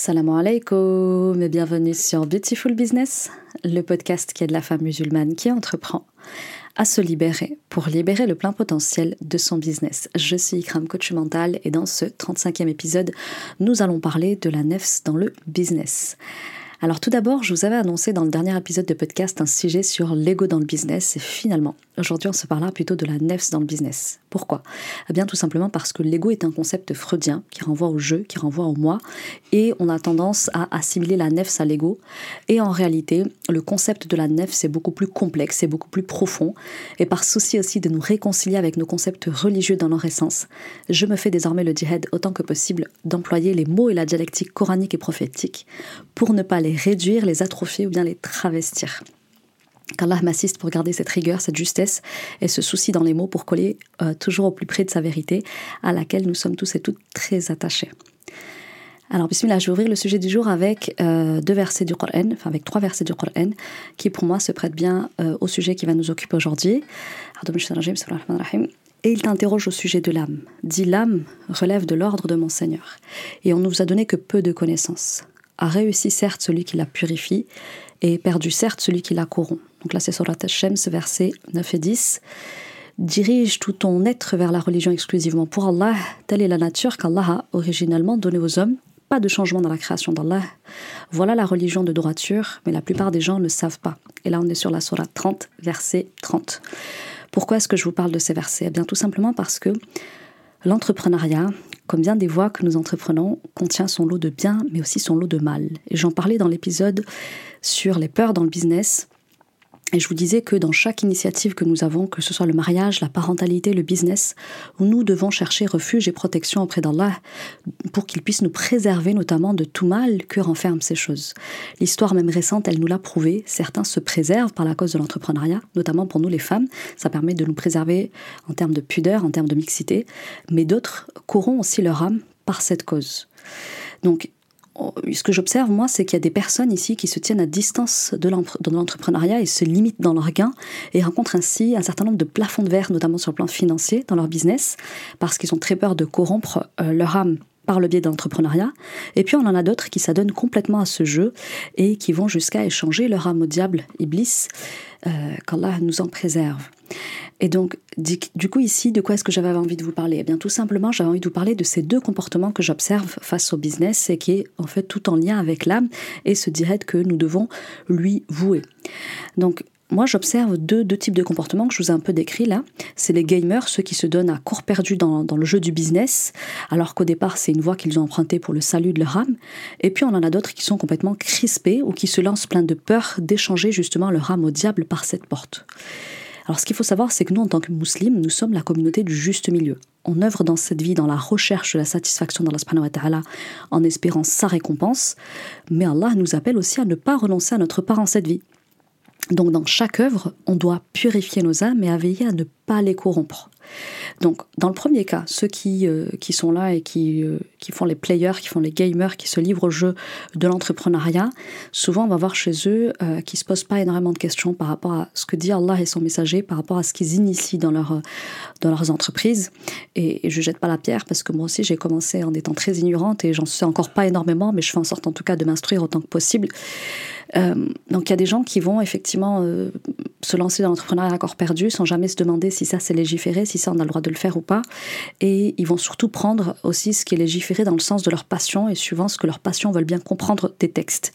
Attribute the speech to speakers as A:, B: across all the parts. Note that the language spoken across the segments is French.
A: Salam alaikum et bienvenue sur Beautiful Business, le podcast qui aide la femme musulmane qui entreprend à se libérer pour libérer le plein potentiel de son business. Je suis Ikram, coach mental et dans ce 35e épisode, nous allons parler de la nefs dans le business. Alors tout d'abord, je vous avais annoncé dans le dernier épisode de podcast un sujet sur l'ego dans le business et finalement, aujourd'hui on se parlera plutôt de la nefs dans le business. Pourquoi? Eh bien tout simplement parce que l'ego est un concept freudien qui renvoie au jeu, qui renvoie au moi et on a tendance à assimiler la nefs à l'ego et en réalité, le concept de la nefs est beaucoup plus complexe, c'est beaucoup plus profond et par souci aussi de nous réconcilier avec nos concepts religieux dans leur essence, je me fais désormais le djihad autant que possible d'employer les mots et la dialectique coranique et prophétique pour ne pas les réduire, les atrophier ou bien les travestir. Qu'Allah m'assiste pour garder cette rigueur, cette justesse et ce souci dans les mots pour coller euh, toujours au plus près de sa vérité, à laquelle nous sommes tous et toutes très attachés. Alors, bismillah, je vais ouvrir le sujet du jour avec euh, deux versets du Coran, enfin avec trois versets du Coran, qui pour moi se prêtent bien euh, au sujet qui va nous occuper aujourd'hui. Et il t'interroge au sujet de l'âme. Dit l'âme relève de l'ordre de mon Seigneur, et on ne vous a donné que peu de connaissances a réussi certes celui qui la purifie, et perdu certes celui qui la corrompt. Donc là c'est Surat Hashem, ce verset 9 et 10. Dirige tout ton être vers la religion exclusivement pour Allah, telle est la nature qu'Allah a originellement donnée aux hommes. Pas de changement dans la création d'Allah. Voilà la religion de droiture, mais la plupart des gens ne savent pas. Et là on est sur la Surah 30, verset 30. Pourquoi est-ce que je vous parle de ces versets? Eh bien tout simplement parce que l'entrepreneuriat, comme bien des voies que nous entreprenons, contient son lot de bien, mais aussi son lot de mal. Et j'en parlais dans l'épisode sur les peurs dans le business. Et je vous disais que dans chaque initiative que nous avons, que ce soit le mariage, la parentalité, le business, nous devons chercher refuge et protection auprès d'Allah pour qu'il puisse nous préserver notamment de tout mal que renferment ces choses. L'histoire même récente, elle nous l'a prouvé. Certains se préservent par la cause de l'entrepreneuriat, notamment pour nous les femmes. Ça permet de nous préserver en termes de pudeur, en termes de mixité. Mais d'autres courront aussi leur âme par cette cause. Donc ce que j'observe, moi, c'est qu'il y a des personnes ici qui se tiennent à distance de l'entrepreneuriat et se limitent dans leurs gains et rencontrent ainsi un certain nombre de plafonds de verre, notamment sur le plan financier, dans leur business, parce qu'ils ont très peur de corrompre euh, leur âme par le biais de l'entrepreneuriat. Et puis on en a d'autres qui s'adonnent complètement à ce jeu et qui vont jusqu'à échanger leur âme au diable, Iblis, euh, qu'Allah nous en préserve. Et donc, du coup, ici, de quoi est-ce que j'avais envie de vous parler? Eh bien, tout simplement, j'avais envie de vous parler de ces deux comportements que j'observe face au business et qui est en fait tout en lien avec l'âme et ce direct que nous devons lui vouer. Donc, moi, j'observe deux, types de comportements que je vous ai un peu décrits là. C'est les gamers, ceux qui se donnent à court perdu dans, dans le jeu du business, alors qu'au départ, c'est une voie qu'ils ont empruntée pour le salut de leur âme. Et puis, on en a d'autres qui sont complètement crispés ou qui se lancent plein de peur d'échanger justement leur âme au diable par cette porte. Alors ce qu'il faut savoir, c'est que nous, en tant que musulmans, nous sommes la communauté du juste milieu. On œuvre dans cette vie dans la recherche de la satisfaction d'Allah wa ta'ala en espérant sa récompense, mais Allah nous appelle aussi à ne pas renoncer à notre part en cette vie. Donc dans chaque œuvre, on doit purifier nos âmes et à veiller à ne pas les corrompre. Donc, dans le premier cas, ceux qui, euh, qui sont là et qui, euh, qui font les players, qui font les gamers, qui se livrent au jeu de l'entrepreneuriat, souvent on va voir chez eux euh, qui se posent pas énormément de questions par rapport à ce que dit Allah et son messager, par rapport à ce qu'ils initient dans, leur, dans leurs entreprises. Et, et je jette pas la pierre parce que moi aussi j'ai commencé en étant très ignorante et j'en sais encore pas énormément, mais je fais en sorte en tout cas de m'instruire autant que possible. donc il y a des gens qui vont effectivement se lancer dans l'entrepreneuriat à corps perdu sans jamais se demander si ça c'est légiféré, si ça on a le droit de le faire ou pas. Et ils vont surtout prendre aussi ce qui est légiféré dans le sens de leur passion et suivant ce que leur passion veulent bien comprendre des textes.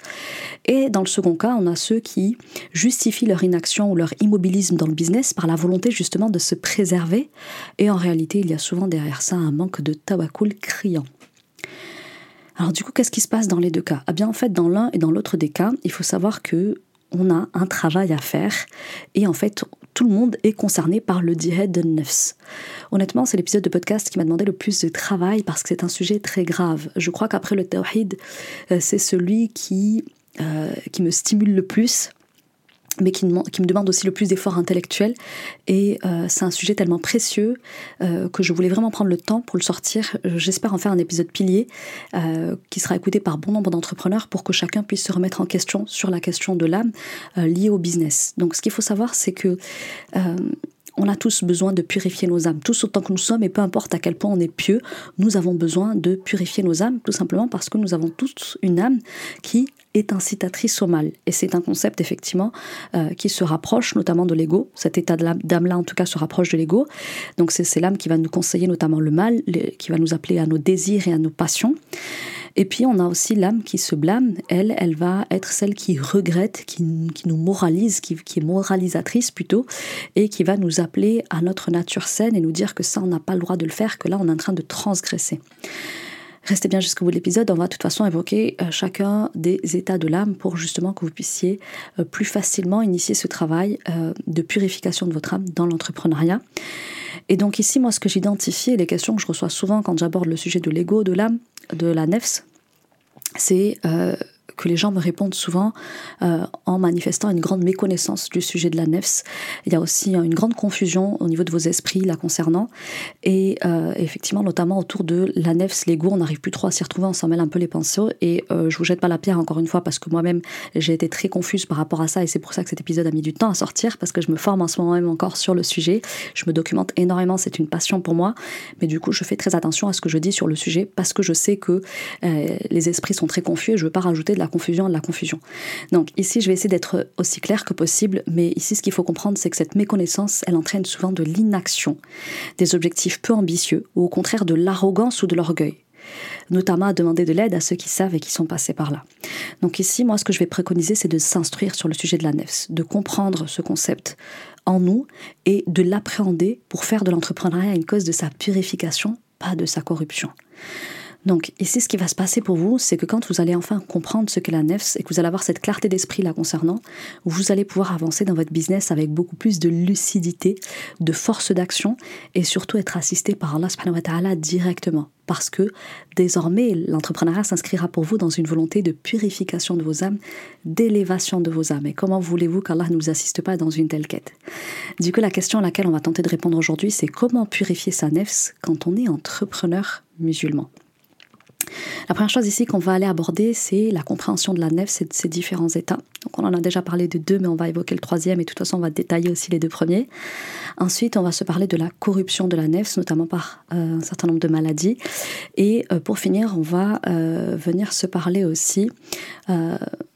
A: Et dans le second cas, on a ceux qui justifient leur inaction ou leur immobilisme dans le business par la volonté justement de se préserver. Et en réalité, il y a souvent derrière ça un manque de tawakkul criant. Alors du coup, qu'est-ce qui se passe dans les deux cas? Eh bien en fait, dans l'un et dans l'autre des cas, il faut savoir que on a un travail à faire et en fait tout le monde est concerné par le djihad de nefs. Honnêtement, c'est l'épisode de podcast qui m'a demandé le plus de travail parce que c'est un sujet très grave. Je crois qu'après le tawhid, euh, c'est celui qui, euh, qui me stimule le plus mais qui, me demande aussi le plus d'efforts intellectuels. Et euh, c'est un sujet tellement précieux euh, que je voulais vraiment prendre le temps pour le sortir. J'espère en faire un épisode pilier euh, qui sera écouté par bon nombre d'entrepreneurs pour que chacun puisse se remettre en question sur la question de l'âme liée au business. Donc ce qu'il faut savoir, c'est que on a tous besoin de purifier nos âmes, tous autant que nous sommes, et peu importe à quel point on est pieux, nous avons besoin de purifier nos âmes, tout simplement parce que nous avons tous une âme qui est incitatrice au mal. Et c'est un concept effectivement euh, qui se rapproche notamment de l'ego. Cet état d'âme-là en tout cas se rapproche de l'ego. Donc c'est l'âme qui va nous conseiller notamment le mal, qui va nous appeler à nos désirs et à nos passions. Et puis on a aussi l'âme qui se blâme. Elle, elle va être celle qui regrette, qui, nous moralise, qui, qui, est moralisatrice plutôt, et qui va nous appeler à notre nature saine et nous dire que ça, on n'a pas le droit de le faire, que là, on est en train de transgresser. Restez bien jusqu'au bout de l'épisode, on va de toute façon évoquer euh, chacun des états de l'âme pour justement que vous puissiez euh, plus facilement initier ce travail euh, de purification de votre âme dans l'entrepreneuriat. Et donc ici, moi, ce que j'identifie les questions que je reçois souvent quand j'aborde le sujet de l'ego, de l'âme, de la nefs, c'est que les gens me répondent souvent euh, en manifestant une grande méconnaissance du sujet de la nefs. Il y a aussi une grande confusion au niveau de vos esprits la concernant. Et euh, effectivement, notamment autour de la nefs, l'ego, on n'arrive plus trop à s'y retrouver, on s'en mêle un peu les pinceaux. Et euh, je vous jette pas la pierre encore une fois parce que moi-même, j'ai été très confuse par rapport à ça et c'est pour ça que cet épisode a mis du temps à sortir parce que je me forme en ce moment même encore sur le sujet. Je me documente énormément, c'est une passion pour moi. Mais du coup, je fais très attention à ce que je dis sur le sujet parce que je sais que les esprits sont très confus et je veux pas rajouter de la confusion de la confusion. Donc ici, je vais essayer d'être aussi clair que possible, mais ici, ce qu'il faut comprendre, c'est que cette méconnaissance, elle entraîne souvent de l'inaction, des objectifs peu ambitieux, ou au contraire de l'arrogance ou de l'orgueil notamment à demander de l'aide à ceux qui savent et qui sont passés par là. Donc ici, moi, ce que je vais préconiser, c'est de s'instruire sur le sujet de la nefs, de comprendre ce concept en nous et de l'appréhender pour faire de l'entrepreneuriat une cause de sa purification, pas de sa corruption. Donc ici, ce qui va se passer pour vous, c'est que quand vous allez enfin comprendre ce qu'est la nefs et que vous allez avoir cette clarté d'esprit là concernant, vous allez pouvoir avancer dans votre business avec beaucoup plus de lucidité, de force d'action et surtout être assisté par Allah subhanahu wa ta'ala directement. Parce que désormais, l'entrepreneuriat s'inscrira pour vous dans une volonté de purification de vos âmes, d'élévation de vos âmes. Et comment voulez-vous qu'Allah ne nous assiste pas dans une telle quête? Du coup, la question à laquelle on va tenter de répondre aujourd'hui, c'est comment purifier sa nefs quand on est entrepreneur musulman? La première chose ici qu'on va aller aborder, c'est la compréhension de la nef, de ses différents états. Donc on en a déjà parlé de deux, mais on va évoquer le troisième et de toute façon on va détailler aussi les deux premiers. Ensuite, on va se parler de la corruption de la nef, notamment par euh, un certain nombre de maladies. Et euh, pour finir, on va euh, venir se parler aussi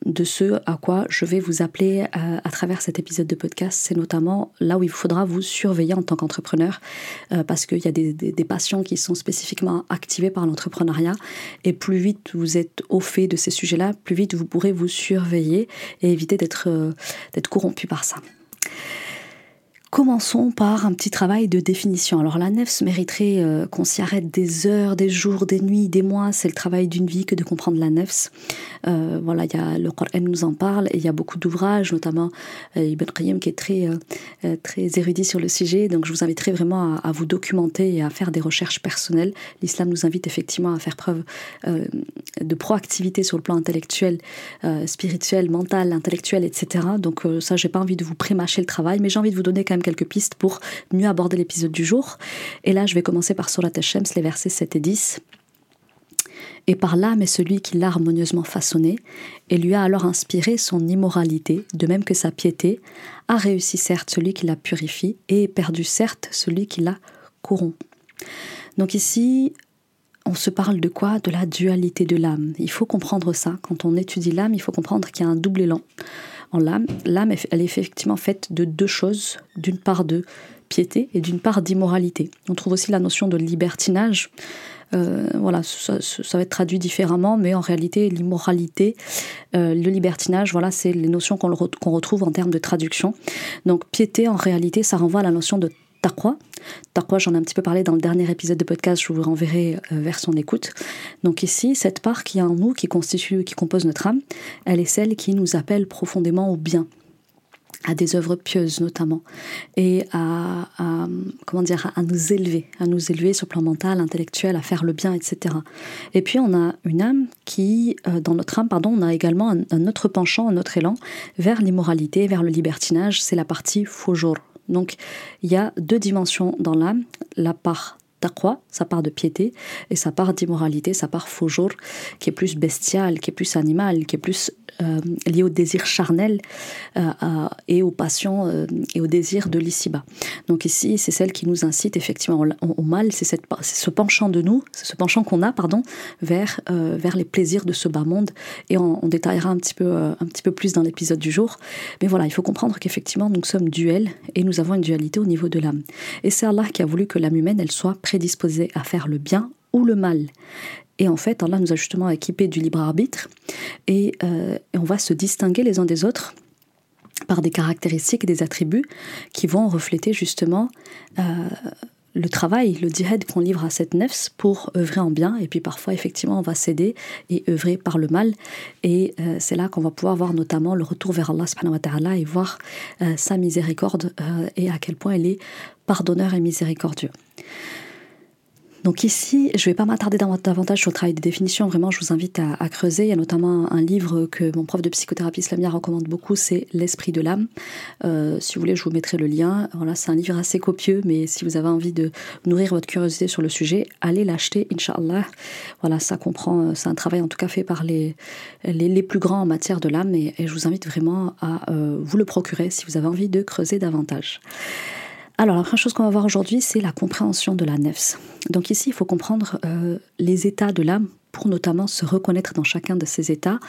A: de ce à quoi je vais vous appeler à travers cet épisode de podcast. C'est notamment là où il faudra vous surveiller en tant qu'entrepreneur, parce qu'il y a des, passions qui sont spécifiquement activées par l'entrepreneuriat. Et plus vite vous êtes au fait de ces sujets-là, plus vite vous pourrez vous surveiller et éviter d'être d'être corrompu par ça. Commençons par un petit travail de définition. Alors la nefs mériterait euh, qu'on s'y arrête des heures, des jours, des nuits, des mois. C'est le travail d'une vie que de comprendre la nefs. Euh, voilà, il y a le Coran nous en parle et il y a beaucoup d'ouvrages, notamment euh, Ibn Qayyim qui est très très érudit sur le sujet. Donc je vous inviterai vraiment à, vous documenter et à faire des recherches personnelles. L'islam nous invite effectivement à faire preuve de proactivité sur le plan intellectuel, spirituel, mental, intellectuel, etc. Donc ça, j'ai pas envie de vous prémâcher le travail, mais j'ai envie de vous donner quand quelques pistes pour mieux aborder l'épisode du jour. Et là, je vais commencer par Surat Hashems, les versets 7 et 10. Et par là, mais celui qui l'a harmonieusement façonné, et lui a alors inspiré son immoralité, de même que sa piété, a réussi certes celui qui la purifie, et perdu certes celui qui la corrompt. Donc ici, on se parle de quoi? De la dualité de l'âme. Il faut comprendre ça. Quand on étudie l'âme, il faut comprendre qu'il y a un double élan en l'âme. L'âme, elle est effectivement faite de deux choses, d'une part de piété et d'une part d'immoralité. On trouve aussi la notion de libertinage. Euh, voilà, ça, va être traduit différemment, mais en réalité, l'immoralité, euh, le libertinage, voilà, c'est les notions qu'on retrouve en termes de traduction. Donc, piété, en réalité, ça renvoie à la notion de taqwa. Taqwa, j'en ai un petit peu parlé dans le dernier épisode de podcast, je vous renverrai euh, vers son écoute. Donc ici, cette part qui est en nous, qui constitue, qui compose notre âme, elle est celle qui nous appelle profondément au bien à des œuvres pieuses notamment, et à, comment dire, à nous élever, à nous élever sur le plan mental, intellectuel, à faire le bien, etc. Et puis on a une âme qui, euh, dans notre âme, pardon, on a également un, autre penchant, un autre élan vers l'immoralité, vers le libertinage, c'est la partie fujur, donc il y a deux dimensions dans l'âme, la part taqwa, sa part de piété, et sa part d'immoralité, sa part faux qui est plus bestiale, qui est plus animale, qui est plus euh, au désir charnel euh, et aux passions et au désir de l'ici-bas. Donc ici, c'est celle qui nous incite effectivement au, mal, c'est ce penchant de nous, ce penchant qu'on a, pardon, vers, vers les plaisirs de ce bas monde. Et on, on détaillera un petit, peu, un petit peu plus dans l'épisode du jour. Mais voilà, il faut comprendre qu'effectivement, nous sommes duels et nous avons une dualité au niveau de l'âme. Et c'est Allah qui a voulu que l'âme humaine, elle soit prédisposée à faire le bien ou le mal. Et en fait, Allah nous a justement équipés du libre arbitre et, euh, on va se distinguer les uns des autres par des caractéristiques et des attributs qui vont refléter justement euh, le travail, le djihad qu'on livre à cette nefs pour œuvrer en bien. Et puis parfois, effectivement, on va céder et œuvrer par le mal. Et euh, c'est là qu'on va pouvoir voir notamment le retour vers Allah subhanahu wa ta'ala et voir sa miséricorde et à quel point il est pardonneur et miséricordieux. Donc ici, je ne vais pas m'attarder davantage sur le travail des définitions, vraiment je vous invite à, creuser. Il y a notamment un livre que mon prof de psychothérapie islamia recommande beaucoup, c'est L'esprit de l'âme. Euh, si vous voulez, je vous mettrai le lien. Voilà, c'est un livre assez copieux, mais si vous avez envie de nourrir votre curiosité sur le sujet, allez l'acheter, Inch'Allah. Voilà, ça comprend, c'est un travail en tout cas fait par les, les, plus grands en matière de l'âme et, je vous invite vraiment à euh, vous le procurer si vous avez envie de creuser davantage. Alors, la première chose qu'on va voir aujourd'hui, c'est la compréhension de la nefs. Donc ici, il faut comprendre euh, les états de l'âme pour notamment se reconnaître dans chacun de ces états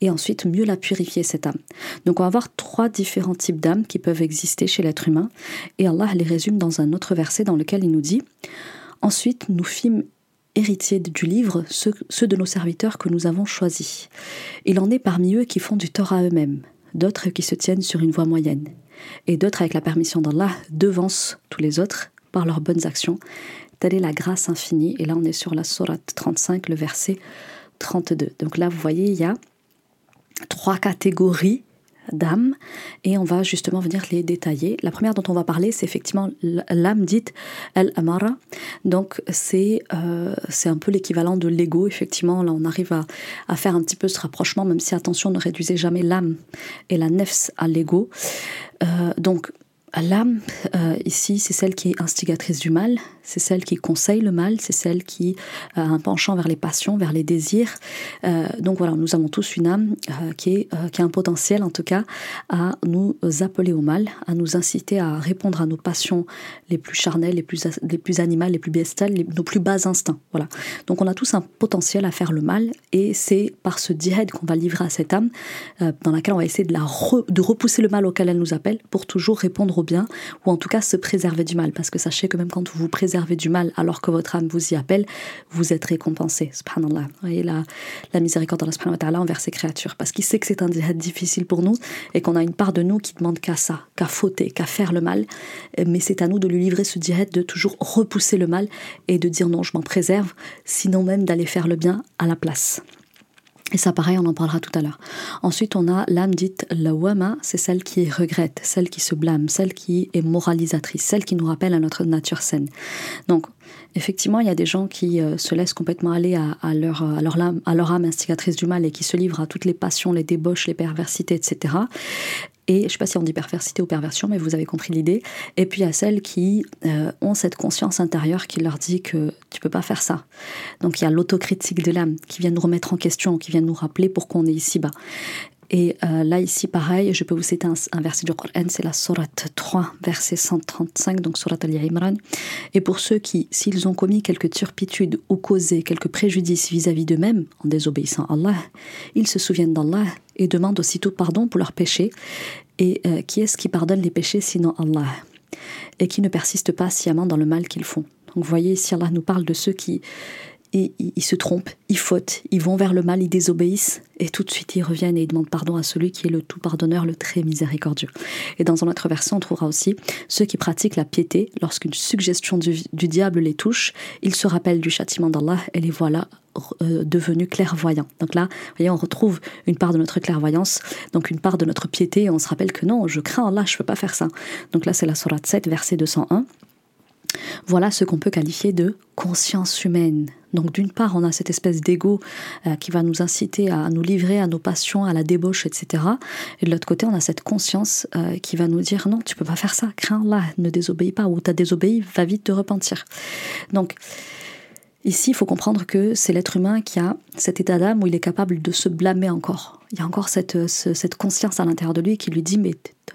A: et ensuite mieux la purifier, cette âme. Donc on va voir trois différents types d'âmes qui peuvent exister chez l'être humain et Allah les résume dans un autre verset dans lequel il nous dit Ensuite, nous fîmes héritiers du livre ceux, ceux de nos serviteurs que nous avons choisis. Il en est parmi eux qui font du tort à eux-mêmes, d'autres qui se tiennent sur une voie moyenne et d'autres, avec la permission d'Allah, devancent tous les autres par leurs bonnes actions. Telle est la grâce infinie. Et là, on est sur la sourate 35, le verset 32. Donc là, vous voyez, il y a trois catégories d'âme et on va justement venir les détailler. La première dont on va parler, c'est effectivement l'âme dite El-Amara. Donc c'est euh, c'est un peu l'équivalent de l'ego, effectivement. Là, on arrive à, à, faire un petit peu ce rapprochement, même si attention, ne réduisez jamais l'âme et la nefs à l'ego. Euh, donc L'âme, euh, ici, c'est celle qui est instigatrice du mal, c'est celle qui conseille le mal, c'est celle qui a un penchant vers les passions, vers les désirs. Euh, donc voilà, nous avons tous une âme euh, qui, est, qui a un potentiel, en tout cas, à nous appeler au mal, à nous inciter à répondre à nos passions les plus charnelles, les plus, les plus animales, les plus bestiales, nos plus bas instincts. Voilà. Donc on a tous un potentiel à faire le mal, et c'est par ce djihad qu'on va livrer à cette âme, dans laquelle on va essayer de, la de repousser le mal auquel elle nous appelle, pour toujours répondre au bien, ou en tout cas se préserver du mal. Parce que sachez que même quand vous vous préservez du mal alors que votre âme vous y appelle, vous êtes récompensé. Subhanallah. Vous voyez la, la miséricorde d'Allah envers ses créatures. Parce qu'il sait que c'est un djihad difficile pour nous et qu'on a une part de nous qui demande qu'à ça, qu'à fauter, qu'à faire le mal. Mais c'est à nous de lui livrer ce djihad, de toujours repousser le mal et de dire non, je m'en préserve, sinon même d'aller faire le bien à la place. Et ça, pareil, on en parlera tout à l'heure. Ensuite, on a l'âme dite lawama, c'est celle qui regrette, celle qui se blâme, celle qui est moralisatrice, celle qui nous rappelle à notre nature saine. Donc, effectivement, il y a des gens qui euh, se laissent complètement aller à, leur, à, leur à leur âme instigatrice du mal et qui se livrent à toutes les passions, les débauches, les perversités, etc. Et je ne sais pas si on dit perversité ou perversion, mais vous avez compris l'idée. Et puis a celles qui euh, ont cette conscience intérieure qui leur dit que tu peux pas faire ça. Donc il y a l'autocritique de l'âme qui vient nous remettre en question, qui vient nous rappeler pourquoi on est ici bas. Et euh, là, ici, pareil, je peux vous citer un, verset du Coran, c'est la Sourate 3, verset 135, donc Sourate Al-Imran. Et pour ceux qui, s'ils ont commis quelque turpitude ou causé quelque préjudice vis-à-vis d'eux-mêmes en désobéissant à Allah, ils se souviennent d'Allah et demandent aussitôt pardon pour leurs péchés. Et euh, qui est-ce qui pardonne les péchés sinon Allah? Et qui ne persiste pas sciemment dans le mal qu'ils font. Donc vous voyez, ici Allah nous parle de ceux qui ils, se trompent, ils fautent, ils vont vers le mal, ils désobéissent, et tout de suite ils reviennent et ils demandent pardon à celui qui est le tout pardonneur, le très miséricordieux. Et dans un autre verset, on trouvera aussi ceux qui pratiquent la piété, lorsqu'une suggestion du, diable les touche, ils se rappellent du châtiment d'Allah et les voilà euh, devenus clairvoyants. Donc là, vous voyez, on retrouve une part de notre clairvoyance, donc une part de notre piété, et on se rappelle que non, je crains Allah, je ne peux pas faire ça. Donc là, c'est la Sourate 7, verset 201. Voilà ce qu'on peut qualifier de conscience humaine. Donc d'une part, on a cette espèce d'ego euh, qui va nous inciter à nous livrer à nos passions, à la débauche, etc. Et de l'autre côté, on a cette conscience euh, qui va nous dire non, tu peux pas faire ça, crains là, ne désobéis pas, ou t'as désobéi, va vite te repentir. Donc Ici, il faut comprendre que c'est l'être humain qui a cet état d'âme où il est capable de se blâmer encore. Il y a encore cette, cette conscience à l'intérieur de lui qui lui dit Mais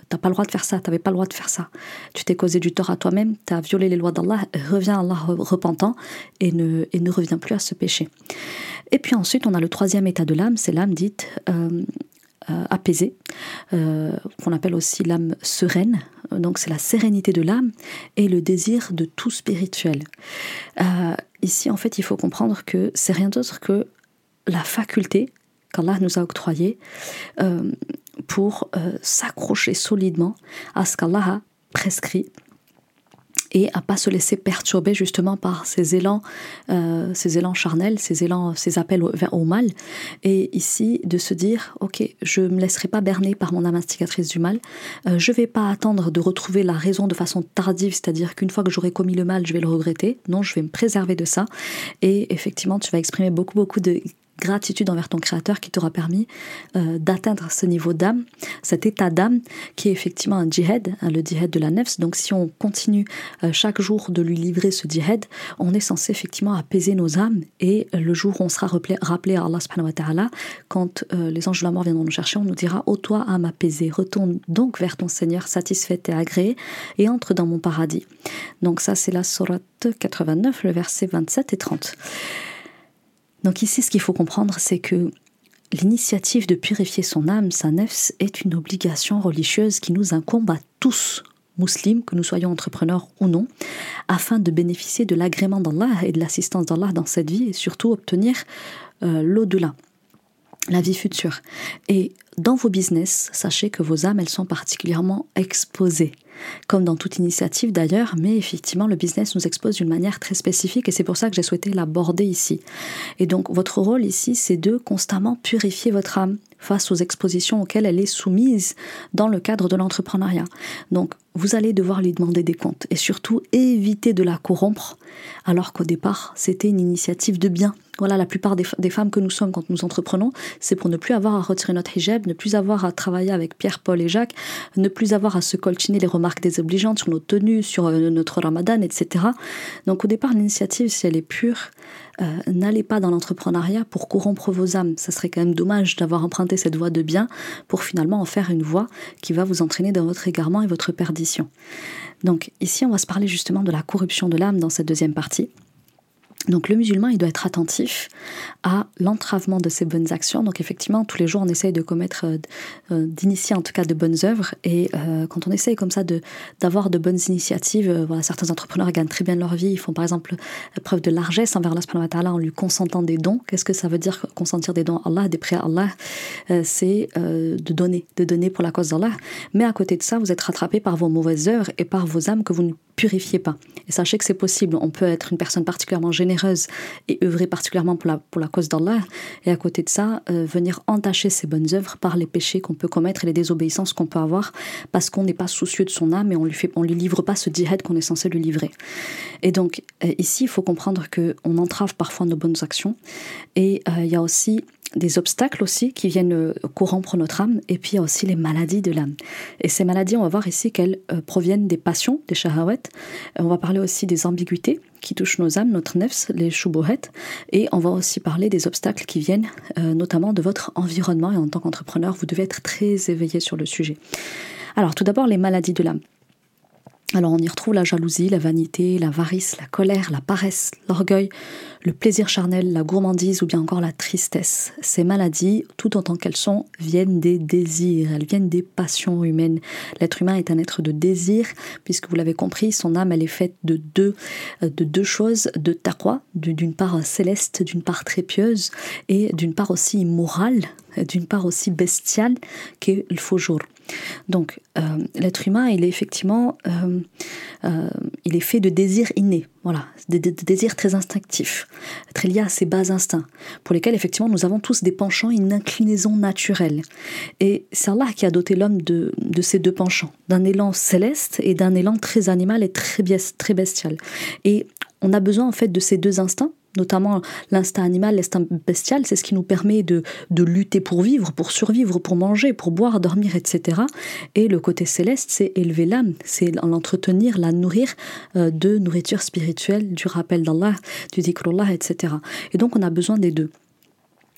A: t'as pas le droit de faire ça, t'avais pas le droit de faire ça. Tu t'es causé du tort à toi-même, tu as violé les lois d'Allah, reviens à Allah repentant et ne, et reviens plus à ce péché. Et puis ensuite, on a le troisième état de l'âme, c'est l'âme dite euh, euh, apaisée, euh, qu'on appelle aussi l'âme sereine. Donc c'est la sérénité de l'âme et le désir de tout spirituel. Ici, en fait, il faut comprendre que c'est rien d'autre que la faculté qu'Allah nous a octroyée pour s'accrocher solidement à ce qu'Allah a prescrit et à pas se laisser perturber justement par ces élans, euh, ces élans charnels, ces élans, ces appels au, mal. Et ici, de se dire, ok, je me laisserai pas berner par mon investigatrice du mal. Euh, je vais pas attendre de retrouver la raison de façon tardive, c'est-à-dire qu'une fois que j'aurai commis le mal, je vais le regretter. Non, je vais me préserver de ça. Et effectivement, tu vas exprimer beaucoup, beaucoup de gratitude envers ton Créateur qui t'aura permis euh, d'atteindre ce niveau d'âme, cet état d'âme qui est effectivement un djihad, hein, le djihad de la nefs. Donc si on continue euh, chaque jour de lui livrer ce djihad, on est censé effectivement apaiser nos âmes et le jour où on sera rappelé, à Allah quand euh, les anges de la mort viendront nous chercher, on nous dira Ô toi, âme apaisée, retourne donc vers ton Seigneur satisfaite et agréée et entre dans mon paradis. Donc ça c'est la sourate 89, le verset 27 et 30. Donc ici, ce qu'il faut comprendre, c'est que l'initiative de purifier son âme, sa nefs, est une obligation religieuse qui nous incombe à tous, musulmans, que nous soyons entrepreneurs ou non, afin de bénéficier de l'agrément d'Allah et de l'assistance d'Allah dans cette vie et surtout obtenir euh, l'au-delà la vie future. Et dans vos business, sachez que vos âmes, elles sont particulièrement exposées, comme dans toute initiative d'ailleurs, mais effectivement, le business nous expose d'une manière très spécifique et c'est pour ça que j'ai souhaité l'aborder ici. Et donc, votre rôle ici, c'est de constamment purifier votre âme face aux expositions auxquelles elle est soumise dans le cadre de l'entrepreneuriat. Donc, vous allez devoir lui demander des comptes et surtout éviter de la corrompre alors qu'au départ c'était une initiative de bien. Voilà, la plupart des, femmes que nous sommes quand nous entreprenons, c'est pour ne plus avoir à retirer notre hijab, ne plus avoir à travailler avec Pierre, Paul et Jacques, ne plus avoir à se coltiner les remarques désobligeantes sur nos tenues, sur euh, notre ramadan, etc. Donc au départ, l'initiative, si elle est pure, euh, n'allez pas dans l'entrepreneuriat pour corrompre vos âmes. Ça serait quand même dommage d'avoir emprunté cette voie de bien pour finalement en faire une voie qui va vous entraîner dans votre égarement et votre perdition. Donc ici, on va se parler justement de la corruption de l'âme dans cette deuxième partie. Donc le musulman, il doit être attentif à l'entravement de ses bonnes actions. Donc effectivement, tous les jours, on essaye de commettre, euh, euh, d'initier en tout cas de bonnes œuvres. Et euh, quand on essaye comme ça de, d'avoir de bonnes initiatives, voilà, certains entrepreneurs gagnent très bien leur vie. Ils font par exemple preuve de largesse envers Allah en lui consentant des dons. Qu'est-ce que ça veut dire consentir des dons à Allah, des prêts à Allah? C'est de donner, de donner pour la cause d'Allah. Mais à côté de ça, vous êtes rattrapé par vos mauvaises œuvres et par vos âmes que vous ne purifiez pas. Et sachez que c'est possible. On peut être une personne particulièrement généreuse et œuvrer particulièrement pour la, pour la cause d'Allah. Et à côté de ça, euh, venir entacher ses bonnes œuvres par les péchés qu'on peut commettre et les désobéissances qu'on peut avoir parce qu'on n'est pas soucieux de son âme et on lui fait, on lui livre pas ce djihad qu'on est censé lui livrer. Et donc, euh, ici, il faut comprendre qu'on entrave parfois nos bonnes actions. Et euh, il y a aussi des obstacles aussi qui viennent euh, corrompre notre âme, et puis aussi les maladies de l'âme. Et ces maladies, on va voir ici qu'elles euh, proviennent des passions, des shahawat. On va parler aussi des ambiguïtés qui touchent nos âmes, notre nefs, les shubuhet, et on va aussi parler des obstacles qui viennent euh, notamment de votre environnement, et en tant qu'entrepreneur, vous devez être très éveillé sur le sujet. Alors tout d'abord, les maladies de l'âme. Alors on y retrouve la jalousie, la vanité, la varice, la colère, la paresse, l'orgueil, le plaisir charnel, la gourmandise ou bien encore la tristesse. Ces maladies, tout autant qu'elles sont, viennent des désirs, elles viennent des passions humaines. L'être humain est un être de désir, puisque vous l'avez compris, son âme elle est faite de deux, de deux choses, de taqwa, d'une part céleste, d'une part très pieuse, et d'une part aussi immorale, d'une part aussi bestiale qu'est le faux jour. Donc, euh, l'être humain, il est effectivement, euh, euh, il est fait de désirs innés, voilà, des, désirs très instinctifs, très liés à ses bas instincts, pour lesquels effectivement nous avons tous des penchants, une inclinaison naturelle. Et c'est Allah qui a doté l'homme de, ces deux penchants, d'un élan céleste et d'un élan très animal et très bestial. Et on a besoin en fait de ces deux instincts notamment l'instinct animal, l'instinct bestial, c'est ce qui nous permet de, de lutter pour vivre, pour survivre, pour manger, pour boire, dormir, etc. Et le côté céleste, c'est élever l'âme, c'est l'entretenir, la nourrir euh, de nourriture spirituelle, du rappel d'Allah, du dhikrullah, etc. Et donc on a besoin des deux.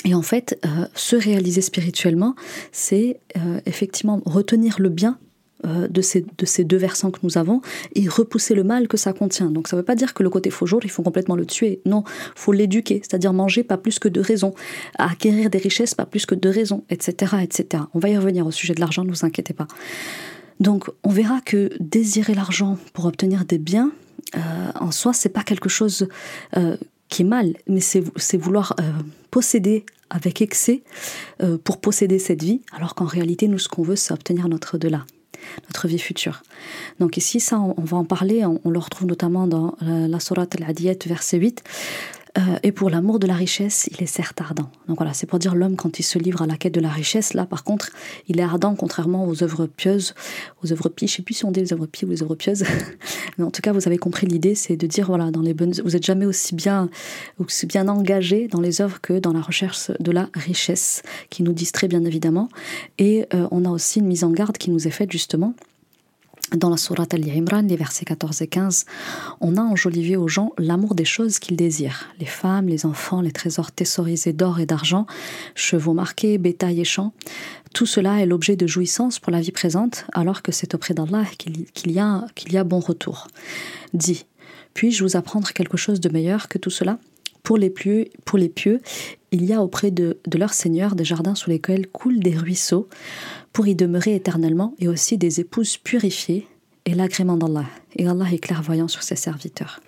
A: Et en fait, euh, se réaliser spirituellement, c'est euh, effectivement retenir le bien euh, de, ces, de ces deux versants que nous avons et repousser le mal que ça contient. Donc ça ne veut pas dire que le côté faux jour, il faut complètement le tuer. Non, faut l'éduquer, c'est-à-dire manger pas plus que de raisons, acquérir des richesses pas plus que de raisons, etc., etc. On va y revenir au sujet de l'argent, ne vous inquiétez pas. Donc on verra que désirer l'argent pour obtenir des biens, en soi, c'est pas quelque chose qui est mal, mais c'est vouloir euh, posséder avec excès euh, pour posséder cette vie, alors qu'en réalité, nous, ce qu'on veut, c'est obtenir notre delà notre vie future. Donc ici, ça, on, va en parler, on, le retrouve notamment dans euh, la Sourate al-Adiyat, verset 8. Euh, et pour l'amour de la richesse, il est certes ardent. Donc voilà, c'est pour dire l'homme quand il se livre à la quête de la richesse, là par contre, il est ardent contrairement aux œuvres pieuses, aux œuvres pieuses. Je sais plus si on dit les œuvres pieuses ou les œuvres pieuses, mais en tout cas, vous avez compris l'idée, c'est de dire voilà, dans les bonnes, vous êtes jamais aussi bien, aussi bien engagé dans les œuvres que dans la recherche de la richesse, qui nous distrait bien évidemment. Et euh, on a aussi une mise en garde qui nous est faite justement dans la sourate Al-Imran, les versets 14 et 15, on a enjolivé aux gens l'amour des choses qu'ils désirent. Les femmes, les enfants, les trésors thésaurisés d'or et d'argent, chevaux marqués, bétail et champs. Tout cela est l'objet de jouissance pour la vie présente, alors que c'est auprès d'Allah qu'il y, y a bon retour. Dit, puis-je vous apprendre quelque chose de meilleur que tout cela? Pour les, pieux, il y a auprès de, de leur Seigneur des jardins sous lesquels coulent des ruisseaux pour y demeurer éternellement, et aussi des épouses purifiées et l'agrément d'Allah. Et Allah est clairvoyant sur ses serviteurs.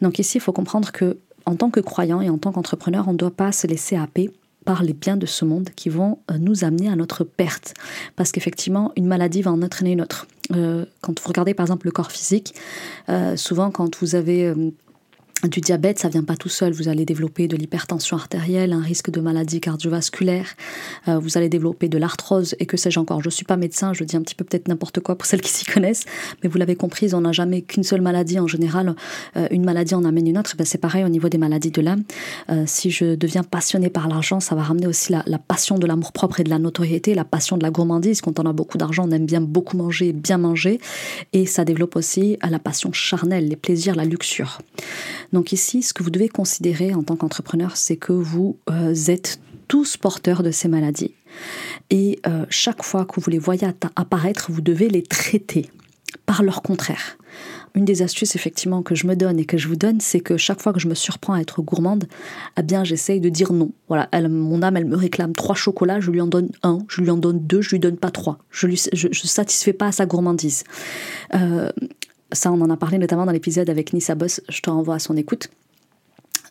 A: Donc ici, il faut comprendre que en tant que croyant et en tant qu'entrepreneur, on ne doit pas se laisser happer par les biens de ce monde qui vont euh, nous amener à notre perte. Parce qu'effectivement, une maladie va en entraîner une autre. Euh, quand vous regardez par exemple le corps physique, euh, souvent quand vous avez du diabète, ça vient pas tout seul. Vous allez développer de l'hypertension artérielle, un risque de maladie cardiovasculaire. Euh, vous allez développer de l'arthrose et que sais-je encore? Je suis pas médecin, je dis un petit peu peut-être n'importe quoi pour celles qui s'y connaissent, mais vous l'avez compris, on n'a jamais qu'une seule maladie en général. Euh, une maladie en amène une autre. Ben, c'est pareil au niveau des maladies de l'âme. Euh, si je deviens passionné par l'argent, ça va ramener aussi la, la passion de l'amour propre et de la notoriété, la passion de la gourmandise. Quand on a beaucoup d'argent, on aime bien beaucoup manger, bien manger, et ça développe aussi la passion charnelle, les plaisirs, la luxure. Donc ici, ce que vous devez considérer en tant qu'entrepreneur, c'est que vous euh, êtes tous porteurs de ces maladies. Et euh, chaque fois que vous les voyez apparaître, vous devez les traiter par leur contraire. Une des astuces effectivement que je me donne et que je vous donne, c'est que chaque fois que je me surprends à être gourmande, eh bien j'essaye de dire non. Voilà, mon âme, elle me réclame trois chocolats, je lui en donne un, je lui en donne deux, je lui donne pas trois. Je ne je satisfais pas à sa gourmandise. Euh, ça, on en a parlé notamment dans l'épisode avec Nissa Boss, je te renvoie à son écoute.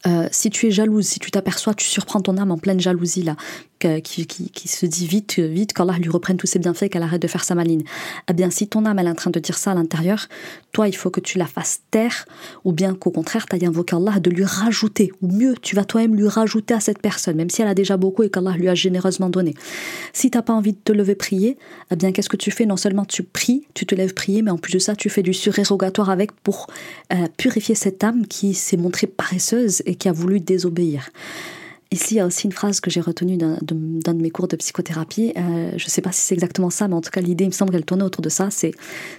A: Euh, si tu es jalouse, si tu t'aperçois, tu surprends ton âme en pleine jalousie là, qui, qui, se dit vite, vite qu'Allah lui reprenne tous ses bienfaits, qu'elle arrête de faire sa maline. Eh bien, si ton âme elle est en train de dire ça à l'intérieur, toi, il faut que tu la fasses taire, ou bien qu'au contraire, tu ailles invoqué Allah de lui rajouter, ou mieux, tu vas toi-même lui rajouter à cette personne, même si elle a déjà beaucoup et qu'Allah lui a généreusement donné. Si t'as pas envie de te lever prier, eh bien, qu'est-ce que tu fais? Non seulement tu pries, tu te lèves prier, mais en plus de ça, tu fais du surérogatoire avec pour euh, purifier cette âme qui s'est montrée paresseuse et qui a voulu désobéir. Ici, il y a aussi une phrase que j'ai retenue d'un de, mes cours de psychothérapie. Euh, je ne sais pas si c'est exactement ça, mais en tout cas, l'idée, il me semble qu'elle tournait autour de ça. C'est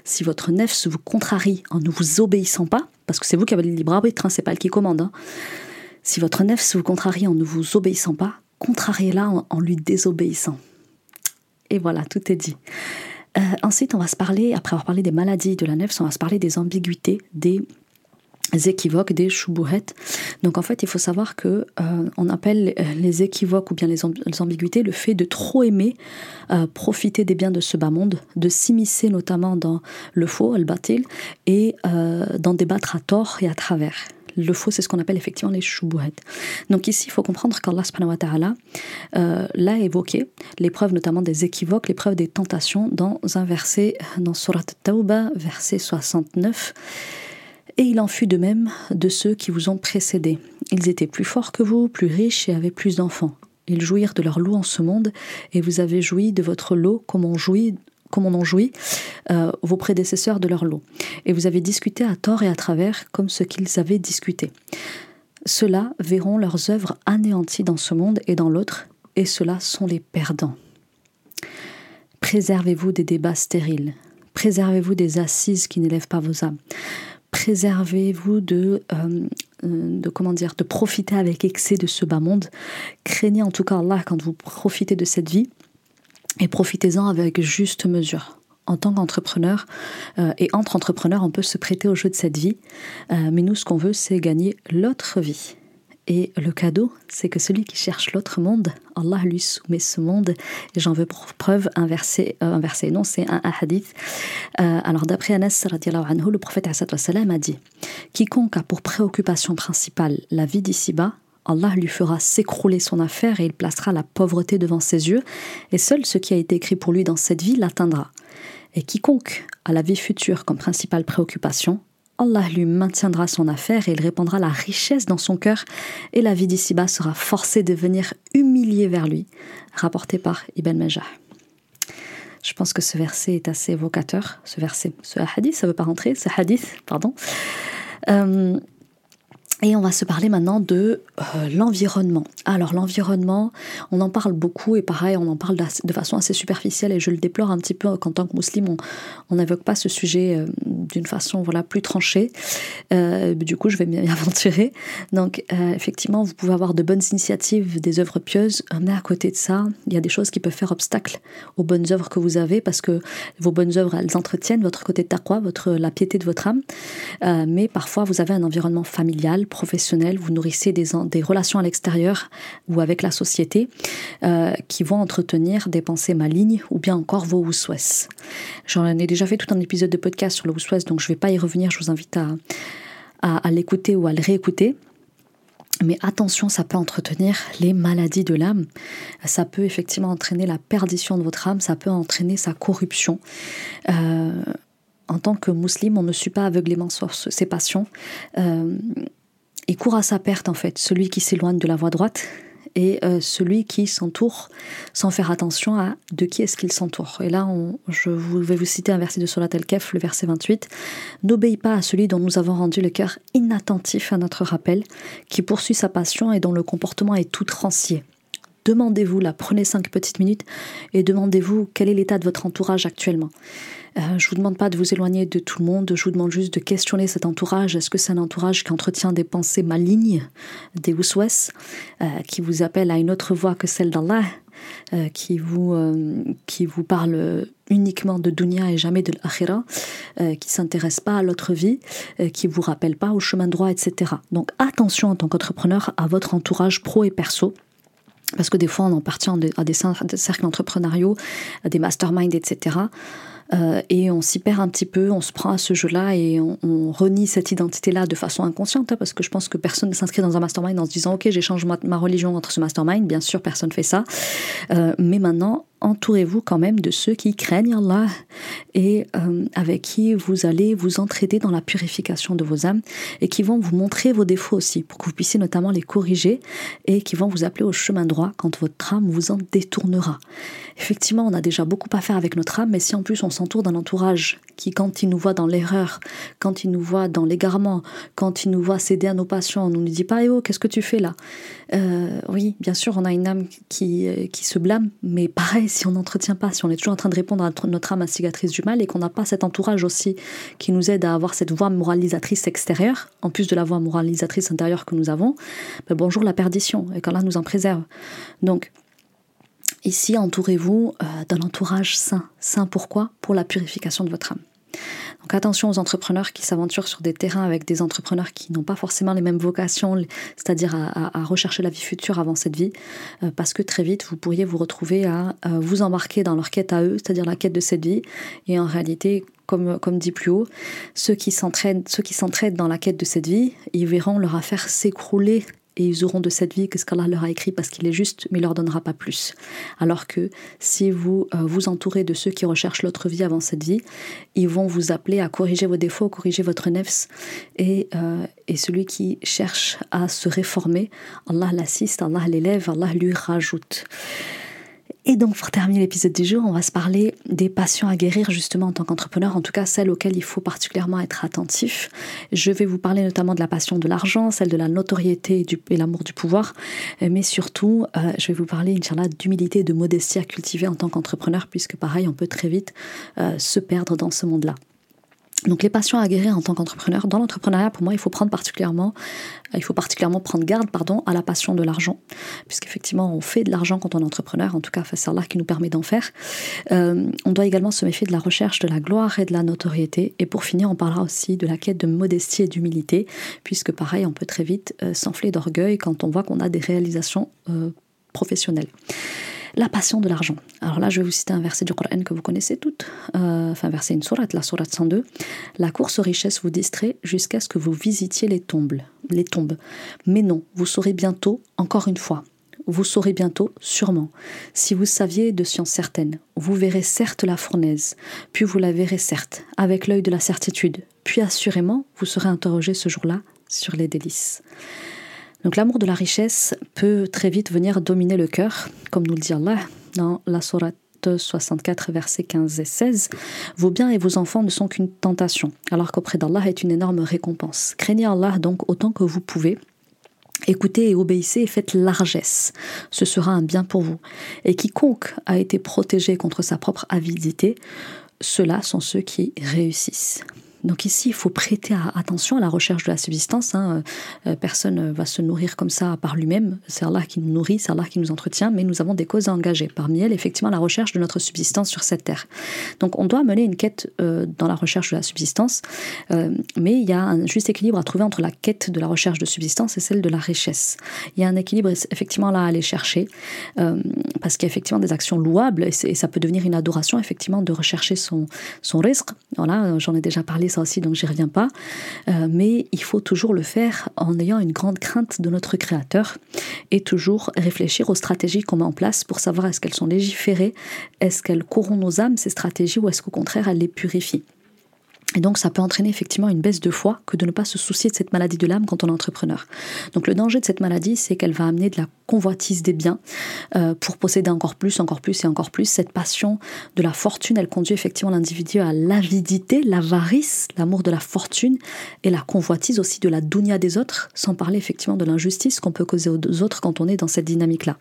A: si votre nef vous contrarie en ne vous obéissant pas, parce que c'est vous qui avez le libre arbitre, hein, c'est pas elle qui commande. Hein. Si votre nef vous contrarie en ne vous obéissant pas, contrariez-la en, lui désobéissant. Et voilà, tout est dit. Euh, ensuite, on va se parler, après avoir parlé des maladies de la nef, on va se parler des ambiguïtés, des équivoques, des choubouettes. Donc en fait, il faut savoir que euh, on appelle les équivoques ou bien les, ambiguïtés le fait de trop aimer euh, profiter des biens de ce bas monde, de s'immiscer notamment dans le faux, le batil, et euh, d'en débattre à tort et à travers. Le faux, c'est ce qu'on appelle effectivement les choubouettes. Donc ici, il faut comprendre qu'Allah subhanahu wa ta'ala l'a évoqué, l'épreuve notamment des équivoques, l'épreuve des tentations dans un verset, dans Surat Tauba, verset 69. Et il en fut de même de ceux qui vous ont précédés. Ils étaient plus forts que vous, plus riches et avaient plus d'enfants. Ils jouirent de leur lot en ce monde, et vous avez joui de votre lot comme on jouit comme on en euh, vos prédécesseurs de leur lot. Et vous avez discuté à tort et à travers comme ce qu'ils avaient discuté. ceux-là verront leurs œuvres anéanties dans ce monde et dans l'autre, et ceux-là sont les perdants. Préservez-vous des débats stériles, préservez-vous des assises qui n'élèvent pas vos âmes, préservez-vous de, euh, de comment dire, de profiter avec excès de ce bas monde. Craignez en tout cas Allah quand vous profitez de cette vie et profitez-en avec juste mesure. En tant qu'entrepreneur euh, et entre entrepreneurs, on peut se prêter au jeu de cette vie, euh, mais nous, ce qu'on veut, c'est gagner l'autre vie. Et le cadeau, c'est que celui qui cherche l'autre monde, Allah lui soumet ce monde. Et j'en veux pour preuve un verset, euh, un verset non, c'est un, hadith. alors d'après Anas, le prophète a dit Quiconque a pour préoccupation principale la vie d'ici-bas, Allah lui fera s'écrouler son affaire et il placera la pauvreté devant ses yeux, et seul ce qui a été écrit pour lui dans cette vie l'atteindra. Et quiconque a la vie future comme principale préoccupation, Allah lui maintiendra son affaire et il répandra la richesse dans son cœur, et la vie d'ici-bas sera forcée de venir humilier vers lui, rapporté par Ibn Majah. Je pense que ce verset est assez évocateur, ce verset, ce hadith, ça ne veut pas rentrer, ce hadith, pardon. Euh, et on va se parler maintenant de euh, l'environnement. Alors l'environnement, on en parle beaucoup et pareil, on en parle de façon assez superficielle et je le déplore un petit peu qu'en tant que musulman, on n'évoque pas ce sujet euh, d'une façon voilà plus tranchée. Euh, du coup, je vais m'y aventurer. Donc effectivement, vous pouvez avoir de bonnes initiatives, des œuvres pieuses, mais à côté de ça, il y a des choses qui peuvent faire obstacle aux bonnes œuvres que vous avez parce que vos bonnes œuvres, elles entretiennent votre côté de taqwa, votre la piété de votre âme. mais parfois, vous avez un environnement familial professionnel, vous nourrissez des, des relations à l'extérieur ou avec la société euh, qui vont entretenir des pensées malignes ou bien encore vos ouswes. J'en ai déjà fait tout un épisode de podcast sur le ouswes, donc je ne vais pas y revenir, je vous invite à, à, l'écouter ou à le réécouter. Mais attention, ça peut entretenir les maladies de l'âme. Ça peut effectivement entraîner la perdition de votre âme. Ça peut entraîner sa corruption. Euh, en tant que musulman, on ne suit pas aveuglément ses passions. Euh, il court à sa perte en fait, celui qui s'éloigne de la voie droite et euh, celui qui s'entoure sans faire attention à de qui est-ce qu'il s'entoure. Et là, je vais vous citer un verset de Surat al-Kaf, le verset 28. N'obéis pas à celui dont nous avons rendu le cœur inattentif à notre rappel, qui poursuit sa passion et dont le comportement est tout rancier. Demandez-vous, là, prenez cinq petites minutes et demandez-vous quel est l'état de votre entourage actuellement. Euh, je vous demande pas de vous éloigner de tout le monde, je vous demande juste de questionner cet entourage. Est-ce que c'est un entourage qui entretient des pensées malignes, des ouswes, euh, qui vous appelle à une autre voie que celle d'Allah, euh, qui, vous, qui vous parle uniquement de dunya et jamais de l'akhira, qui s'intéresse pas à l'autre vie, qui vous rappelle pas au chemin droit, etc. Donc attention en tant qu'entrepreneur à votre entourage pro et perso. Parce que des fois, on en partit à des cercles entrepreneuriaux, à des masterminds, etc. Euh, et on s'y perd un petit peu, on se prend à ce jeu-là et on, renie cette identité-là de façon inconsciente, hein, parce que je pense que personne ne s'inscrit dans un mastermind en se disant ok j'échange ma, ma religion entre ce mastermind, bien sûr personne fait ça, euh, mais maintenant entourez-vous quand même de ceux qui craignent Allah et euh, avec qui vous allez vous entraider dans la purification de vos âmes et qui vont vous montrer vos défauts aussi pour que vous puissiez notamment les corriger et qui vont vous appeler au chemin droit quand votre âme vous en détournera. Effectivement, on a déjà beaucoup à faire avec notre âme, mais si en plus on s'entoure d'un entourage qui, quand il nous voit dans l'erreur, quand il nous voit dans l'égarement, quand il nous voit céder à nos passions, on ne nous dit pas eh oh, qu'est-ce que tu fais là? Euh, Oui, bien sûr, on a une âme qui, euh, qui se blâme, mais pareil, si on n'entretient pas, si on est toujours en train de répondre à notre âme instigatrice du mal et qu'on n'a pas cet entourage aussi qui nous aide à avoir cette voix moralisatrice extérieure, en plus de la voix moralisatrice intérieure que nous avons, ben bonjour la perdition, et qu'Allah nous en préserve. Donc, Ici, entourez-vous euh, d'un entourage sain. Sain pourquoi? Pour la purification de votre âme. Donc attention aux entrepreneurs qui s'aventurent sur des terrains avec des entrepreneurs qui n'ont pas forcément les mêmes vocations, c'est-à-dire à, rechercher la vie future avant cette vie, euh, parce que très vite, vous pourriez vous retrouver à vous embarquer dans leur quête à eux, c'est-à-dire la quête de cette vie, et en réalité, comme, comme dit plus haut, ceux qui s'entraident dans la quête de cette vie, ils verront leur affaire s'écrouler et ils auront de cette vie que ce qu'Allah leur a écrit parce qu'il est juste, mais il leur donnera pas plus. Alors que si vous euh, vous entourez de ceux qui recherchent l'autre vie avant cette vie, ils vont vous appeler à corriger vos défauts, corriger votre nefs, et, euh, et celui qui cherche à se réformer, Allah l'assiste, Allah l'élève, Allah lui rajoute. Et donc, pour terminer l'épisode du jour, on va se parler des passions à guérir justement en tant qu'entrepreneur, en tout cas celles auxquelles il faut particulièrement être attentif. Je vais vous parler notamment de la passion de l'argent, celle de la notoriété et, l'amour du pouvoir, mais surtout, euh, je vais vous parler, Inch'Allah, d'humilité et de modestie à cultiver en tant qu'entrepreneur, puisque pareil, on peut très vite euh, se perdre dans ce monde-là. Donc les passions à guérir en tant qu'entrepreneur, dans l'entrepreneuriat, pour moi, il faut prendre particulièrement, il faut particulièrement prendre garde, pardon, à la passion de l'argent, puisqu'effectivement, on fait de l'argent quand on est entrepreneur. En tout cas, c'est Allah qui nous permet d'en faire. Euh, on doit également se méfier de la recherche de la gloire et de la notoriété. Et pour finir, on parlera aussi de la quête de modestie et d'humilité, puisque pareil, on peut très vite euh, s'enfler d'orgueil quand on voit qu'on a des réalisations euh, professionnelles. La passion de l'argent. Alors là, je vais vous citer un verset du Coran que vous connaissez toutes, euh, enfin verset une sourate, la sourate 102. La course aux richesses vous distrait jusqu'à ce que vous visitiez les tombes, les tombes. Mais non, vous saurez bientôt, encore une fois, vous saurez bientôt, sûrement. Si vous saviez de science certaine, vous verrez certes la fournaise, puis vous la verrez certes, avec l'œil de la certitude, puis assurément, vous serez interrogé ce jour-là sur les délices. Donc l'amour de la richesse peut très vite venir dominer le cœur, comme nous le dit Allah dans la Sourate 64, versets 15 et 16. Vos biens et vos enfants ne sont qu'une tentation, alors qu'auprès d'Allah est une énorme récompense. Craignez Allah donc autant que vous pouvez. Écoutez et obéissez et faites largesse. Ce sera un bien pour vous. Et quiconque a été protégé contre sa propre avidité, ceux-là sont ceux qui réussissent. Donc ici, il faut prêter attention à la recherche de la subsistance. Hein. Euh, personne ne va se nourrir comme ça par lui-même. C'est Allah qui nous nourrit, c'est Allah qui nous entretient, mais nous avons des causes à engager. Parmi elles, effectivement, la recherche de notre subsistance sur cette terre. Donc on doit mener une quête euh, dans la recherche de la subsistance, euh, mais il y a un juste équilibre à trouver entre la quête de la recherche de subsistance et celle de la richesse. Il y a un équilibre effectivement là à aller chercher, parce qu'il y a effectivement des actions louables, et, ça peut devenir une adoration effectivement de rechercher son, son risque. Voilà, j'en ai déjà parlé ça aussi, donc j'y reviens pas. Euh, mais il faut toujours le faire en ayant une grande crainte de notre Créateur et toujours réfléchir aux stratégies qu'on met en place pour savoir est-ce qu'elles sont légiférées, est-ce qu'elles corrompent nos âmes, ces stratégies, ou est-ce qu'au contraire elles les purifient. Et donc ça peut entraîner effectivement une baisse de foi que de ne pas se soucier de cette maladie de l'âme quand on est entrepreneur. Donc le danger de cette maladie, c'est qu'elle va amener de la convoitise des biens euh, pour posséder encore plus, encore plus et encore plus. Cette passion de la fortune, elle conduit effectivement l'individu à l'avidité, l'avarice, l'amour de la fortune et la convoitise aussi de la dounia des autres, sans parler effectivement de l'injustice qu'on peut causer aux autres quand on est dans cette dynamique-là.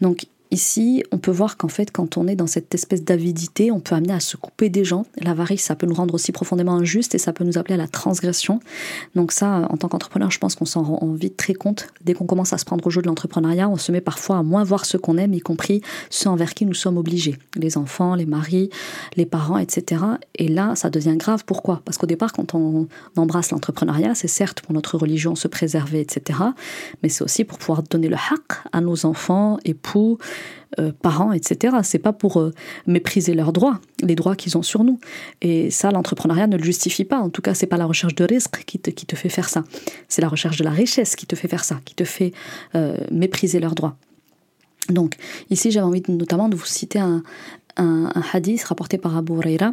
A: Donc Ici, on peut voir qu'en fait, quand on est dans cette espèce d'avidité, on peut amener à se couper des gens. L'avarice, ça peut nous rendre aussi profondément injuste et ça peut nous appeler à la transgression. Donc ça, en tant qu'entrepreneur, je pense qu'on s'en rend vite très compte. Dès qu'on commence à se prendre au jeu de l'entrepreneuriat, on se met parfois à moins voir ce qu'on aime, y compris ceux envers qui nous sommes obligés. Les enfants, les maris, les parents, etc. Et là, ça devient grave. Pourquoi? Parce qu'au départ, quand on embrasse l'entrepreneuriat, c'est certes pour notre religion se préserver, etc. Mais c'est aussi pour pouvoir donner le haq à nos enfants, époux, euh, parents, etc. C'est pas pour euh, mépriser leurs droits, les droits qu'ils ont sur nous. Et ça, l'entrepreneuriat ne le justifie pas. En tout cas, c'est pas la recherche de risque qui te, qui te fait faire ça. C'est la recherche de la richesse qui te fait faire ça, qui te fait euh, mépriser leurs droits. Donc, ici, j'avais envie notamment de vous citer un, un, hadith rapporté par Abu Huraira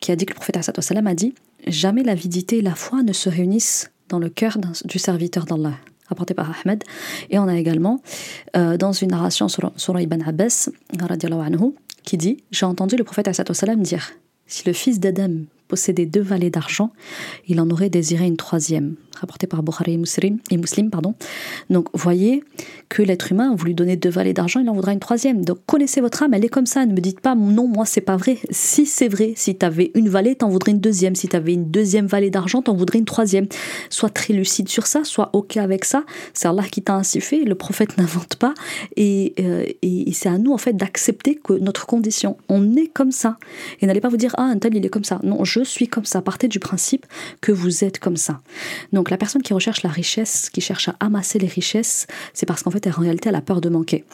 A: qui a dit que le prophète a dit Jamais l'avidité et la foi ne se réunissent dans le cœur du serviteur d'Allah rapporté par Ahmed. Et on a également, euh, dans une narration sur, Ibn Abbas, qui dit J'ai entendu le prophète dire Si le fils d'Adam possédait deux vallées d'argent, il en aurait désiré une troisième rapporté par Bukhari et Muslim, et pardon. Donc voyez que l'être humain a voulu donner deux vallées d'argent, il en voudra une troisième. Donc connaissez votre âme, elle est comme ça. Ne me dites pas non, moi c'est pas vrai. Si c'est vrai, si tu avais une vallée, t'en voudrais une deuxième. Si tu avais une deuxième vallée d'argent, t'en voudrais une troisième. Sois très lucide sur ça, sois ok avec ça. C'est Allah qui t'a ainsi fait. Le prophète n'invente pas et, euh, et c'est à nous en fait d'accepter que notre condition, on est comme ça. Et n'allez pas vous dire ah un tel il est comme ça. Non, je suis comme ça. Partez du principe que vous êtes comme ça. Donc la personne qui recherche la richesse, qui cherche à amasser les richesses, c'est parce qu'en fait, en réalité, elle a peur de manquer.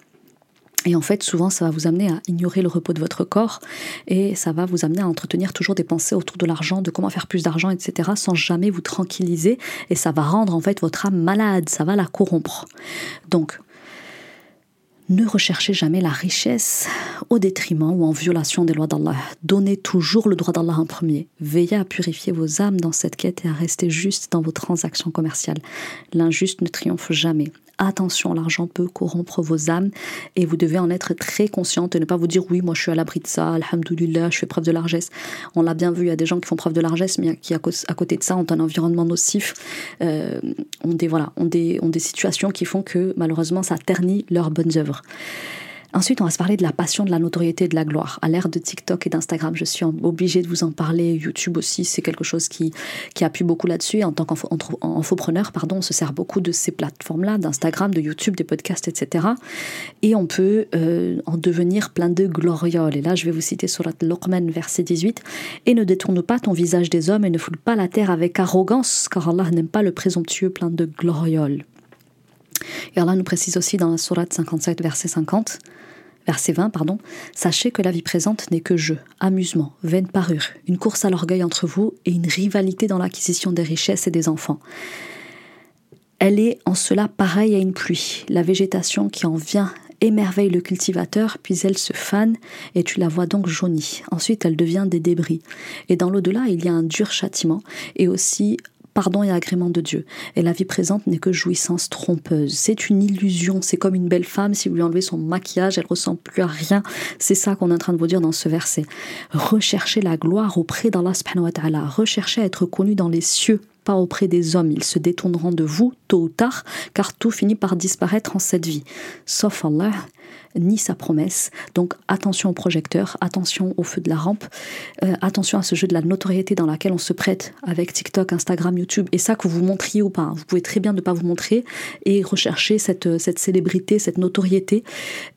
A: Et en fait, souvent, ça va vous amener à ignorer le repos de votre corps et ça va vous amener à entretenir toujours des pensées autour de l'argent, de comment faire plus d'argent, etc., sans jamais vous tranquilliser. Et ça va rendre en fait votre âme malade, ça va la corrompre. Donc, ne recherchez jamais la richesse au détriment ou en violation des lois d'Allah. Donnez toujours le droit d'Allah en premier. Veillez à purifier vos âmes dans cette quête et à rester juste dans vos transactions commerciales. L'injuste ne triomphe jamais. Attention, l'argent peut corrompre vos âmes et vous devez en être très consciente et ne pas vous dire oui, moi je suis à l'abri de ça, alhamdoulilah, je fais preuve de largesse. On l'a bien vu, il y a des gens qui font preuve de largesse, mais qui à côté de ça ont un environnement nocif, euh, ont, des, voilà, ont, des, ont des situations qui font que malheureusement ça ternit leurs bonnes œuvres. Ensuite, on va se parler de la passion, de la notoriété de la gloire. À l'ère de TikTok et d'Instagram, je suis obligée de vous en parler. YouTube aussi, c'est quelque chose qui, qui appuie beaucoup là-dessus. En tant qu'infopreneur, pardon, on se sert beaucoup de ces plateformes-là, d'Instagram, de YouTube, des podcasts, etc. Et on peut euh, en devenir plein de glorioles. Et là, je vais vous citer Surat Luqman, verset 18. Et ne détourne pas ton visage des hommes et ne foule pas la terre avec arrogance, car Allah n'aime pas le présomptueux plein de glorioles. Et Allah nous précise aussi dans la Sourate 57, verset 50, verset 20, pardon, Sachez que la vie présente n'est que jeu, amusement, vaine parure, une course à l'orgueil entre vous et une rivalité dans l'acquisition des richesses et des enfants. Elle est en cela pareille à une pluie. La végétation qui en vient émerveille le cultivateur, puis elle se fane et tu la vois donc jaunie. Ensuite, elle devient des débris. Et dans l'au-delà, il y a un dur châtiment et aussi pardon et agrément de Dieu. Et la vie présente n'est que jouissance trompeuse. C'est une illusion. C'est comme une belle femme, si vous lui enlevez son maquillage, elle ressemble plus à rien. C'est ça qu'on est en train de vous dire dans ce verset. Recherchez la gloire auprès d'Allah subhanahu wa ta'ala. Recherchez à être connu dans les cieux auprès des hommes, ils se détourneront de vous tôt ou tard, car tout finit par disparaître en cette vie. Sauf Allah, ni sa promesse. Donc attention au projecteur, attention au feu de la rampe, euh, attention à ce jeu de la notoriété dans laquelle on se prête avec TikTok, Instagram, YouTube, et ça que vous montriez ou pas. Vous pouvez très bien ne pas vous montrer et rechercher cette, cette célébrité, cette notoriété.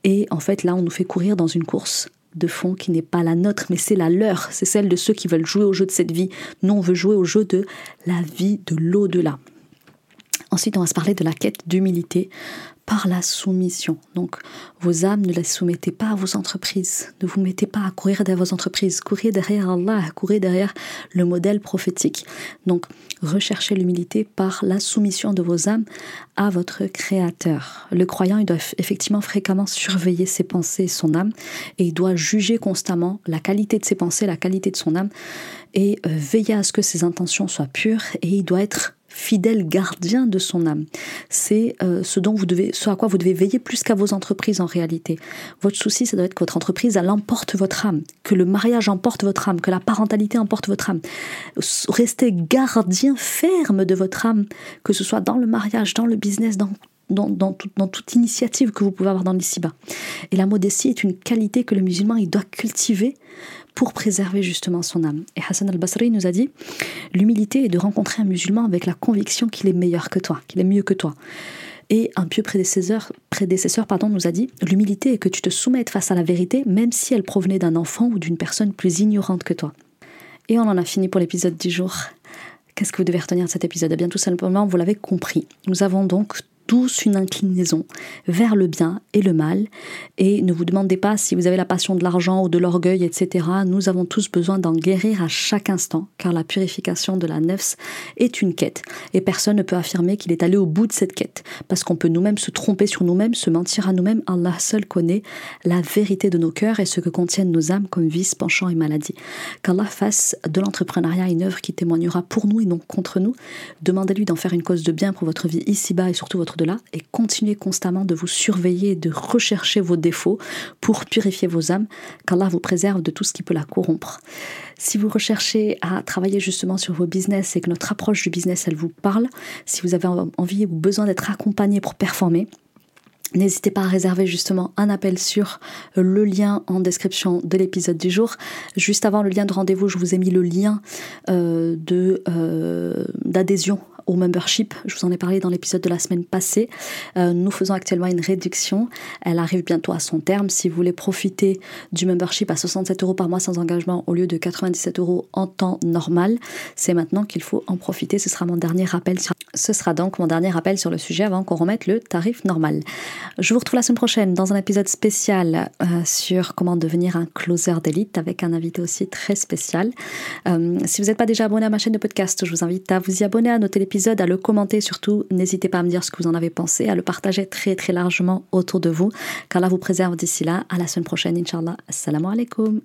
A: Et en fait, là, on nous fait courir dans une course de fond qui n'est pas la nôtre, mais c'est la leur, c'est celle de ceux qui veulent jouer au jeu de cette vie. Nous, on veut jouer au jeu de la vie de l'au-delà. Ensuite, on va se parler de la quête d'humilité par la soumission. Donc, vos âmes, ne les soumettez pas à vos entreprises. Ne vous mettez pas à courir derrière vos entreprises. Courez derrière Allah, courez derrière le modèle prophétique. Donc, recherchez l'humilité par la soumission de vos âmes à votre Créateur. Le croyant, il doit effectivement fréquemment surveiller ses pensées et son âme, et il doit juger constamment la qualité de ses pensées, la qualité de son âme, et euh, veiller à ce que ses intentions soient pures, et il doit être fidèle gardien de son âme. C'est euh, ce dont vous devez, ce à quoi vous devez veiller plus qu'à vos entreprises en réalité. Votre souci, ça doit être que votre entreprise, elle emporte votre âme, que le mariage emporte votre âme, que la parentalité emporte votre âme. Restez gardien ferme de votre âme, que ce soit dans le mariage, dans le business, dans dans, dans, dans, toute initiative que vous pouvez avoir dans l'ici-bas. Et la modestie est une qualité que le musulman il doit cultiver pour préserver justement son âme. Et Hassan al-Basri nous a dit L'humilité est de rencontrer un musulman avec la conviction qu'il est meilleur que toi, qu'il est mieux que toi. Et un pieux prédécesseur, prédécesseur pardon, nous a dit L'humilité est que tu te soumettes face à la vérité, même si elle provenait d'un enfant ou d'une personne plus ignorante que toi. Et on en a fini pour l'épisode du jour. Qu'est-ce que vous devez retenir de cet épisode? Eh bien, tout simplement, vous l'avez compris. Nous avons donc tous une inclinaison vers le bien et le mal. Et ne vous demandez pas si vous avez la passion de l'argent ou de l'orgueil, etc. Nous avons tous besoin d'en guérir à chaque instant, car la purification de la nefs est une quête. Et personne ne peut affirmer qu'il est allé au bout de cette quête, parce qu'on peut nous-mêmes se tromper sur nous-mêmes, se mentir à nous-mêmes. Allah seul connaît la vérité de nos cœurs et ce que contiennent nos âmes comme vices, penchants et maladies. Qu'Allah fasse de l'entrepreneuriat une œuvre qui témoignera pour nous et non contre nous. Demandez-lui d'en faire une cause de bien pour votre vie ici-bas et surtout votre là et continuez constamment de vous surveiller de rechercher vos défauts pour purifier vos âmes, qu'Allah vous préserve de tout ce qui peut la corrompre. Si vous recherchez à travailler justement sur vos business et que notre approche du business, elle vous parle, si vous avez envie ou besoin d'être accompagné pour performer, N'hésitez pas à réserver justement un appel sur le lien en description de l'épisode du jour. Juste avant le lien de rendez-vous, je vous ai mis le lien euh, de euh, d'adhésion au membership. Je vous en ai parlé dans l'épisode de la semaine passée. Euh, nous faisons actuellement une réduction. Elle arrive bientôt à son terme. Si vous voulez profiter du membership à 67 euros par mois sans engagement au lieu de 97 euros en temps normal, c'est maintenant qu'il faut en profiter. Ce sera mon dernier rappel. Sur... Ce sera donc mon dernier rappel sur le sujet avant qu'on remette le tarif normal. Je vous retrouve la semaine prochaine dans un épisode spécial euh, sur comment devenir un closer d'élite avec un invité aussi très spécial. Euh, si vous n'êtes pas déjà abonné à ma chaîne de podcast, je vous invite à vous y abonner, à noter à le commenter surtout. N'hésitez pas à me dire ce que vous en avez pensé, à le partager très très largement autour de vous. Qu'Allah vous préserve d'ici là. À la semaine prochaine, Inch'Allah. Assalamu alaikum.